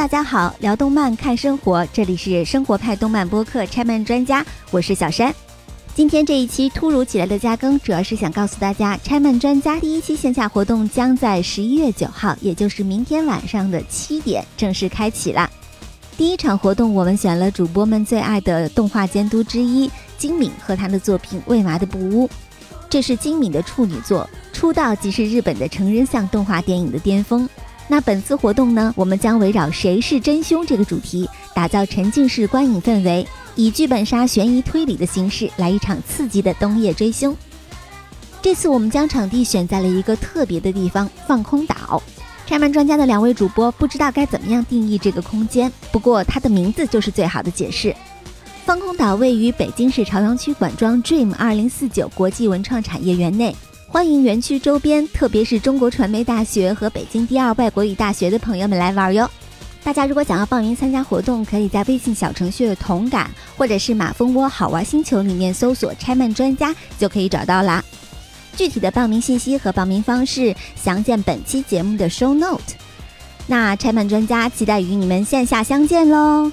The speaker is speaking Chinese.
大家好，聊动漫看生活，这里是生活派动漫播客拆漫专家，我是小山。今天这一期突如其来的加更，主要是想告诉大家，拆漫专家第一期线下活动将在十一月九号，也就是明天晚上的七点正式开启啦。第一场活动，我们选了主播们最爱的动画监督之一金敏和他的作品《未麻的布屋》，这是金敏的处女作，出道即是日本的成人向动画电影的巅峰。那本次活动呢，我们将围绕“谁是真凶”这个主题，打造沉浸式观影氛围，以剧本杀悬疑推理的形式来一场刺激的冬夜追凶。这次我们将场地选在了一个特别的地方——放空岛。拆漫专家的两位主播不知道该怎么样定义这个空间，不过它的名字就是最好的解释。放空岛位于北京市朝阳区管庄 Dream 二零四九国际文创产业园内。欢迎园区周边，特别是中国传媒大学和北京第二外国语大学的朋友们来玩哟！大家如果想要报名参加活动，可以在微信小程序“同感”或者是马蜂窝好玩星球里面搜索“拆漫专家”就可以找到啦。具体的报名信息和报名方式详见本期节目的 show note。那拆漫专家期待与你们线下相见喽！